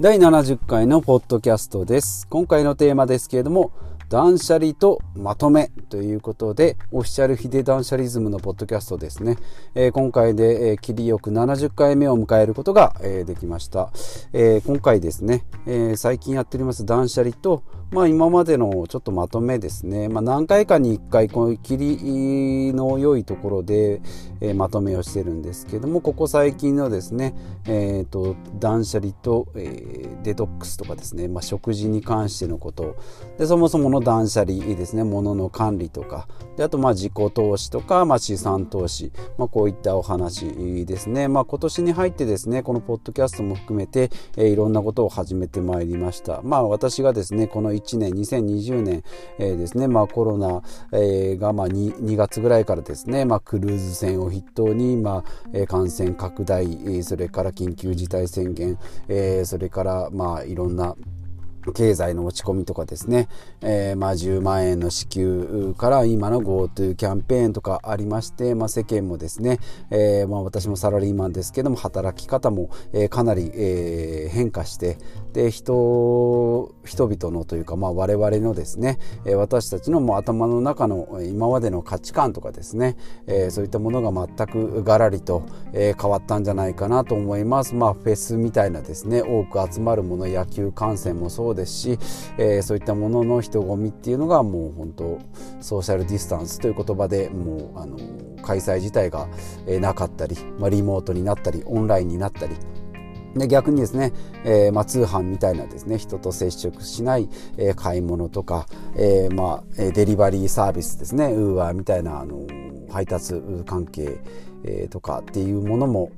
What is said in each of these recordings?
第70回のポッドキャストです。今回のテーマですけれども、断捨離とまとめということで、オフィシャルヒデ断捨離ズムのポッドキャストですね。えー、今回で、えー、切りよく70回目を迎えることが、えー、できました。え今回ですね、え最近やっております断捨離と、まあ今までのちょっとまとめですね。まあ何回かに1回、この切りの良いところで、まとめをしてるんですけども、ここ最近のですね、えっ、と、断捨離と、えデトックスとかですね、まあ食事に関してのこと、で、そもそもの断捨離ですね。物の管理とか。であとまあ自己投資とか、まあ、資産投資、まあ、こういったお話ですね、まあ、今年に入ってですねこのポッドキャストも含めて、えー、いろんなことを始めてまいりました。まあ私がですねこの1年2020年、えー、ですね。まあコロナ、えー、がまあ 2, 2月ぐらいからですね、まあ、クルーズ船を筆頭に、まあ、感染拡大それから緊急事態宣言、えー、それからまあいろんな経済の落ち込みとかですね、えー、まあ10万円の支給から今の GoTo キャンペーンとかありまして、まあ、世間もですね、えー、まあ私もサラリーマンですけども働き方も、えー、かなり、えー、変化してで人人々のというか、まあ、我々のですね、え私たちのもう頭の中の今までの価値観とかですね、えそういったものが全くがらりと、え変わったんじゃないかなと思います。まあ、フェスみたいなですね多く集まるもの野球観戦もそうですし、えそういったものの人混みっていうのがもう本当ソーシャルディスタンスという言葉でもうあの開催自体がなかったり、まあ、リモートになったりオンラインになったり。で逆にですね、えー、まあ、通販みたいなですね人と接触しない、えー、買い物とか、えー、まあ、デリバリーサービスですねウーバーみたいなあの配達関係、えとかっていうものも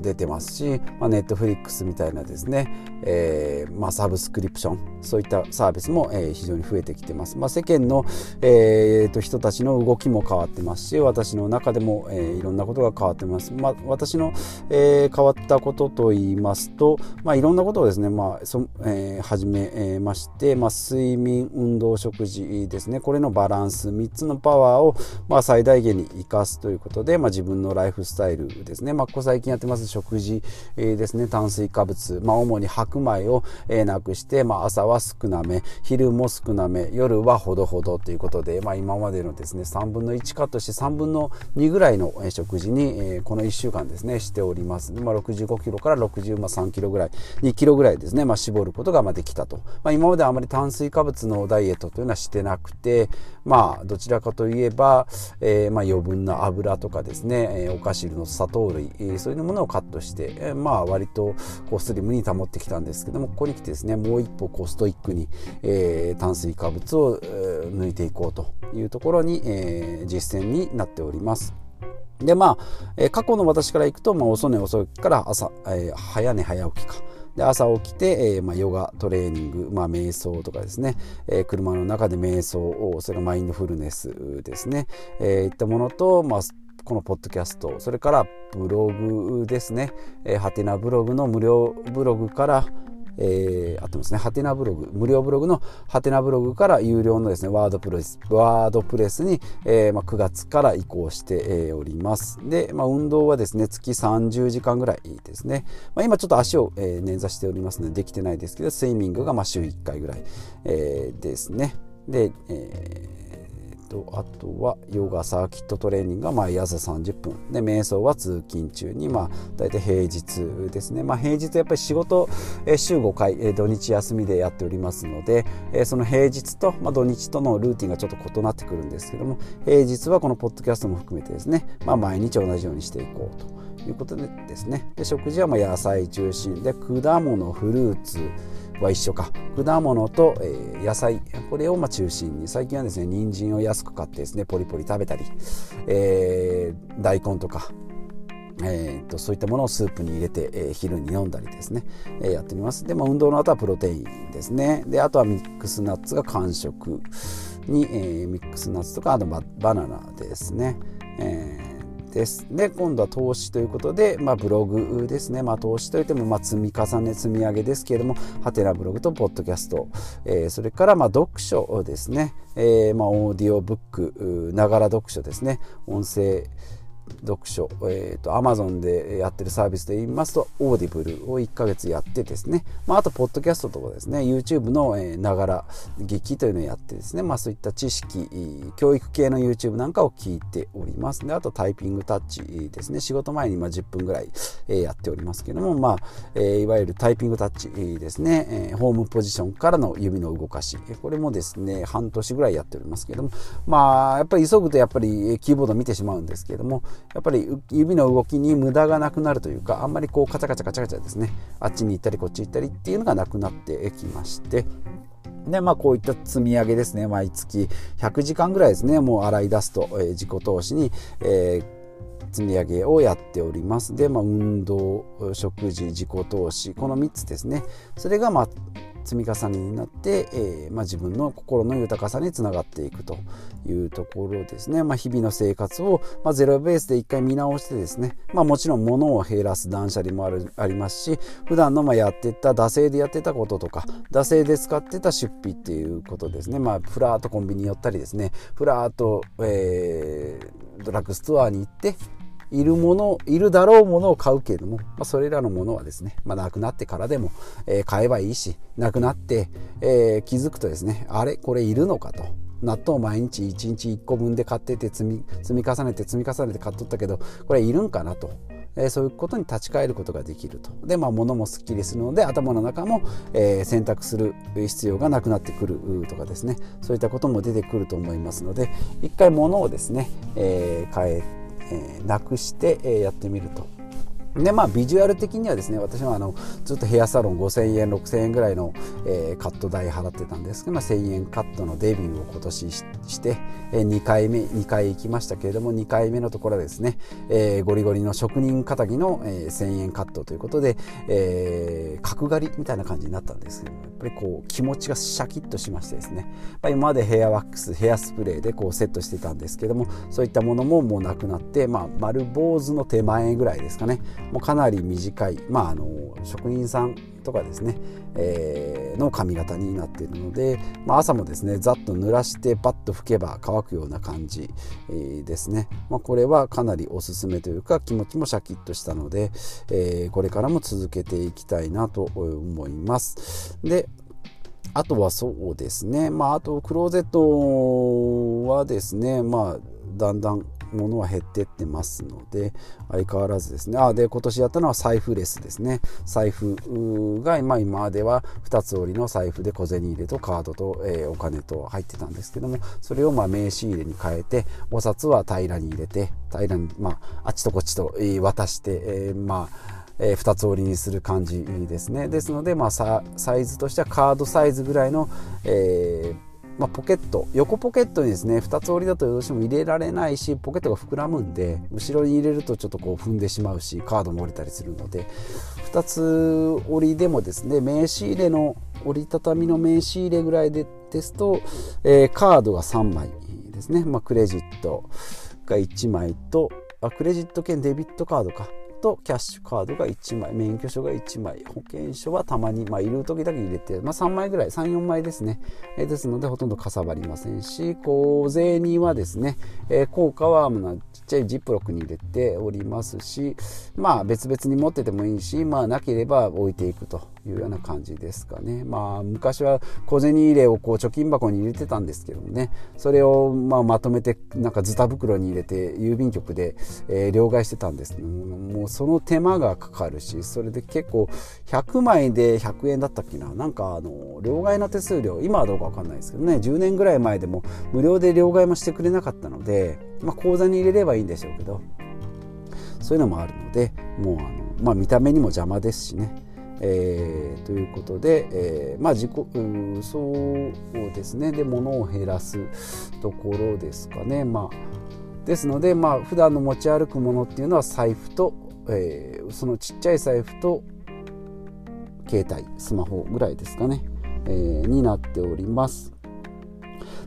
出てますし、まあ、ネットフリックスみたいなですね、えーまあ、サブスクリプションそういったサービスも、えー、非常に増えてきてます、まあ、世間の、えー、と人たちの動きも変わってますし私の中でも、えー、いろんなことが変わってます、まあ、私の、えー、変わったことと言いますと、まあ、いろんなことをですね、まあそえー、始めまして、まあ、睡眠運動食事ですね。これのバランス3つのパワーを、まあ、最大限に生かすということで、まあ、自分のライフスタイルですね、まあ、ここ最近やってます食事、え、ですね。炭水化物、まあ、主に白米を、え、なくして、まあ、朝は少なめ昼も少なめ夜はほどほどということで、まあ、今までのですね3分の1カットして3分の2ぐらいの食事に、え、この1週間ですねしております、まあ、65キロから63キロぐらい2キロぐらいですね、まあ、絞ることができたと、まあ、今まであまり炭水化物のダイエットというのはしてなくてまあどちらかといえば、えー、まあ余分な油とかですね、お菓子の砂糖類、えー、そうものをカットして、え、まあ割とこうスリムに保ってきたんですけどもここに来てですねもう一歩こうストイックに、えー、炭水化物を、えー、抜いていこうというところに、えー、実践になっております。でまあ、え、過去の私からいくと、まあ、遅寝遅きから朝、え、早寝早起きかで朝起きて、えーまあ、ヨガトレーニング、まあ、瞑想とかですね、えー、車の中で瞑想をそれがマインドフルネスですね、えー、いったものと、まあ、このポッドキャストそれからブログですね、ハテナブログの無料ブログからえー、あってますね、ハテナブログ、無料ブログのハテナブログから有料のですね、ワードプレス、ワードプレスに、えー、まあ、9月から移行して、えー、おります。で、まあ、運動はですね、月30時間ぐらいですね。まあ、今ちょっと足を、え、捻挫しておりますので、できてないですけど、スイミングがま週1回ぐらい、え、ですね。で、えとあとはヨガサーキットトレーニングが毎朝30分。で瞑想は通勤中にまあ大体平日ですね。まあ平日やっぱり仕事、え週5回、え土日休みでやっておりますので、えその平日と、まあ、土日とのルーティンがちょっと異なってくるんですけども平日はこのポッドキャストも含めてですね、まあ、毎日同じようにしていこうということでですね。で食事はま野菜中心で果物フルーツは一緒か。果物と、え、野菜。これをま中心に。最近はですね人参を安く買ってですねポリポリ食べたり、えー、大根とかえーと、そういったものをスープに入れて、えー、昼に飲んだりですね、えー、やってみます。で、まあ、運動の後はプロテインですね。であとはミックスナッツが間食に、えー、ミックスナッツとかあとババナナですね、えーです。で今度は投資ということで、まあ、ブログですね、まあ、投資といってもまあ積み重ね積み上げですけれどもハテナブログとポッドキャスト、えー、それからまあ読書ですね、えー、まあオーディオブックながら読書ですね。音声読書、えーと、Amazon でやってるサービスで言いますと、オーディブルを1ヶ月やってですね、まあ、あと、ポッドキャストとかですね、YouTube のながら聴きというのをやってですね、まあ、そういった知識、教育系の YouTube なんかを聞いております。で、あと、タイピングタッチですね、仕事前にま10分ぐらいやっておりますけども、まあ、えいわゆるタイピングタッチですね、ホームポジションからの指の動かし、これもですね、半年ぐらいやっておりますけども、まあ、やっぱり急ぐとやっぱりキーボード見てしまうんですけども、やっぱり指の動きに無駄がなくなるというかあんまりこうカチャカチャカチャカチャですね。あっちに行ったりこっち行ったりっていうのがなくなってきまして。でまあこういった積み上げですね。毎月100時間ぐらいですね。もう洗い出すと、えー、自己投資に、えー積み上げをやっております。で、まあ、運動食事自己投資この3つですね。それがまあ積み重ねになって、えー、まあ、自分の心の豊かさにつながっていくというところですね、まあ、日々の生活を、まあ、ゼロベースで一回見直してですね、まもちろん物を減らす断捨離もあるありますし普段のまやってた惰性でやってたこととか惰性で使ってた出費っていうことですね、まあ、ふらーっとコンビニ寄ったりですね。ふらーっと、えー、ドラッグストアに行っているものいるだろうものを買うけれども、まあ、それらのものはですね、まあ、なくなってからでも、えー、買えばいいしなくなって、えー、気づくとですねあれこれいるのかと納豆毎日1日1個分で買ってて積み積み重ねて積み重ねて買っとったけどこれいるんかなと。えー、そういうことに立ち返ることができると。で、まあ、物もすっきりするので、頭の中も、えー、選択する必要がなくなってくるとかですね、そういったことも出てくると思いますので、一回物をですね、えー、変ええー、なくして、えー、やってみると。でまあビジュアル的にはですね私はあのずっとヘアサロン5000円6000円ぐらいの、えー、カット代払ってたんですけど、まあ、1000円カットのデビューを今年して、えー、2回目2回行きましたけれども2回目のところはですね、えー、ゴリゴリの職人かたぎの、えー、1000円カットということで、えー、角刈りみたいな感じになったんですけどやっぱりこう気持ちがシャキッとしましてですね、まあ、今までヘアワックスヘアスプレーでこうセットしてたんですけどもそういったものももうなくなって、まあ、丸坊主の手前ぐらいですかね。もうかなり短い、まあ、あの職人さんとかですね、えー、の髪型になっているので、まあ、朝もですねざっと濡らしてパッと拭けば乾くような感じ、え、ですね、まあ、これはかなりおすすめというか気持ちもシャキッとしたので、えー、これからも続けていきたいなと思います。であとはそうですね、まあ、あとクローゼットはですね、まあ、だんだんものは減ってってますので相変わらずですね。あで今年やったのは財布レスですね。財布が、ま、今までは2つ折りの財布で小銭入れとカードと、えー、お金と入ってたんですけどもそれをまあ名刺入れに変えてお札は平らに入れて平らに、まあ、あっちとこっちと渡して、えー、まあえー、2つ折りにする感じですね。ですので、まあ、サイズとしてはカードサイズぐらいの、えーまあ、ポケット横ポケットにですね2つ折りだとどうしても入れられないしポケットが膨らむんで後ろに入れるとちょっとこう踏んでしまうしカードも折れたりするので2つ折りでもですね名刺入れの折りたたみの名刺入れぐらいでですと、えー、カードが3枚ですね、まあ、クレジットが1枚とあクレジット兼デビットカードか。とキャッシュカードが1枚免許証が1枚保険証はたまに、まあ、いる時だけ入れて、まあ、3枚ぐらい34枚ですね、え、ですのでほとんどかさばりませんし小銭はですね、えー、効果は、ちっちゃいジップロックに入れておりますしまあ別々に持っててもいいしまあなければ置いていくというような感じですかね。まあ昔は小銭入れをこう貯金箱に入れてたんですけどもねそれをまあまとめてなんかズタ袋に入れて郵便局で、えー、両替してたんですけどももうその手間がかかるしそれで結構100枚で100円だったっけな。なんかあの両替の手数料今はどうか分かんないですけどね。10年ぐらい前でも無料で両替もしてくれなかったので、まあ、口座に入れればいいんでしょうけどそういうのもあるのでもうあの、まあ、見た目にも邪魔ですしね。えー、ということで、えー、まあ自己うそうですね。で物を減らすところですかね。まあですのでまあ普段の持ち歩くものっていうのは財布と、えー、そのちっちゃい財布と携帯スマホぐらいですかね、えー、になっております。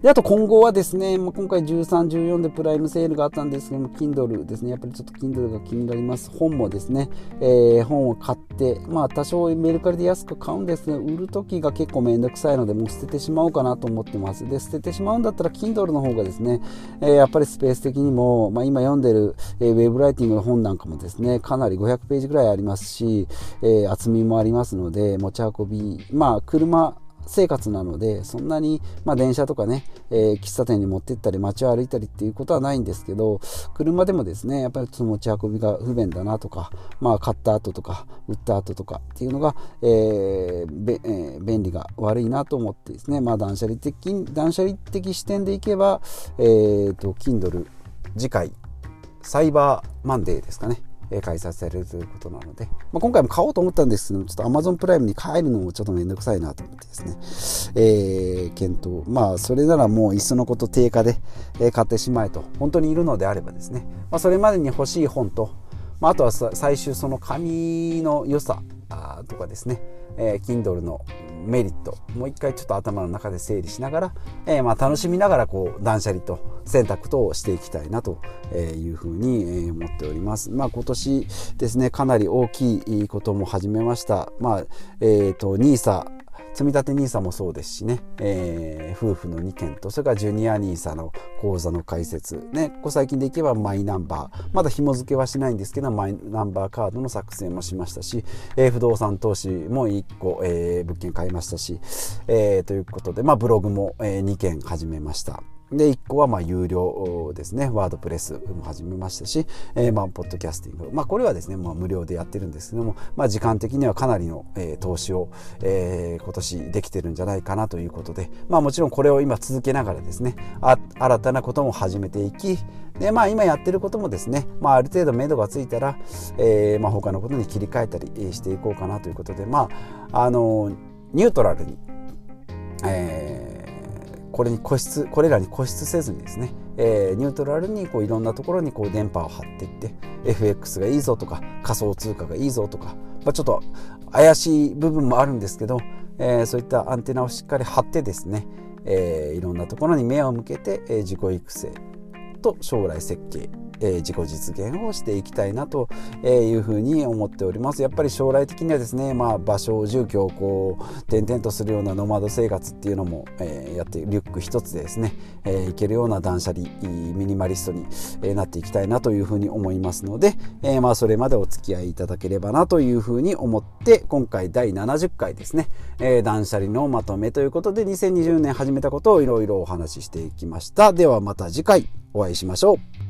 で、あと今後はですね、まあ、今回13、14でプライムセールがあったんですけども、Kindle ですね、やっぱりちょっと Kindle が気になります。本もですね、えー、本を買って、まあ多少メルカリで安く買うんですが、売る時が結構めんどくさいので、もう捨ててしまおうかなと思ってます。で、捨ててしまうんだったら Kindle の方がですね、えー、やっぱりスペース的にも、まあ今読んでる、えー、ウェブライティングの本なんかもですね、かなり500ページぐらいありますし、えー、厚みもありますので、持ち運び、まあ車、生活なのでそんなに、まあ、電車とかね、えー、喫茶店に持って行ったり街を歩いたりっていうことはないんですけど車でもですねやっぱりその持ち運びが不便だなとか、まあ、買った後とか売った後とかっていうのが、えーえー、便利が悪いなと思ってですね、まあ、断捨離的断捨離的視点でいけば、えーと、と Kindle 次回サイバーマンデーですかね。開催されるということなので、まあ、今回も買おうと思ったんですけどちょっと Amazon プライムに帰るのもちょっとめんどくさいなと思ってですね、えー、検討。まあそれならもういっそのこと定価で買ってしまえと本当にいるのであればですね、まあ、それまでに欲しい本と、まあ、あとは最終その紙の良さとかですね、えー、Kindle のメリットもう一回ちょっと頭の中で整理しながら、えー、まあ楽しみながらこう断捨離と選択としていきたいなというふうに思っております。まあ今年ですねかなり大きいことも始めました。まあえっ、ー、と NISA 積立 NISA もそうですしね、えー、夫婦の2件とそれからジュニア NISA の口座の開設。ねここ最近でいけばマイナンバー。まだ紐付けはしないんですけどマイナンバーカードの作成もしましたし、えー、不動産投資も1個、えー、物件買いましたし、えー、ということで、まあ、ブログも、えー、2件始めました。で、1個はまあ有料ですね。ワードプレスも始めましたし、えー、まあ、ポッドキャスティング。まあ、これはですね、まあ、無料でやってるんですけども、まあ、時間的にはかなりの、えー、投資を、えー、今年できてるんじゃないかなということで、まあ、もちろんこれを今続けながらですね、あ新たなことも始めていき、で、まあ、今やってることもですね、まあ、ある程度目処がついたら、えー、まあ、他のことに切り替えたりしていこうかなということで、まあ、あの、ニュートラルに、これに固執これらに固執せずにですね、えー、ニュートラルにこういろんなところにこう電波を張っていって FX がいいぞとか仮想通貨がいいぞとか、まあ、ちょっと怪しい部分もあるんですけど、えー、そういったアンテナをしっかり張ってですね、えー、いろんなところに目を向けて、え、自己育成と将来設計え自己実現をしていきたいなというふうに思っております。やっぱり将来的にはですね、まあ、場所住居をこう転々とするようなノマド生活っていうのも、えやってリュック一つでですね、えいけるような断捨離ミニマリストに、なっていきたいなというふうに思いますので、えまあそれまでお付き合いいただければなというふうに思って今回第70回ですね、え断捨離のまとめということで2020年始めたことをいろいろお話ししていきました。ではまた次回お会いしましょう。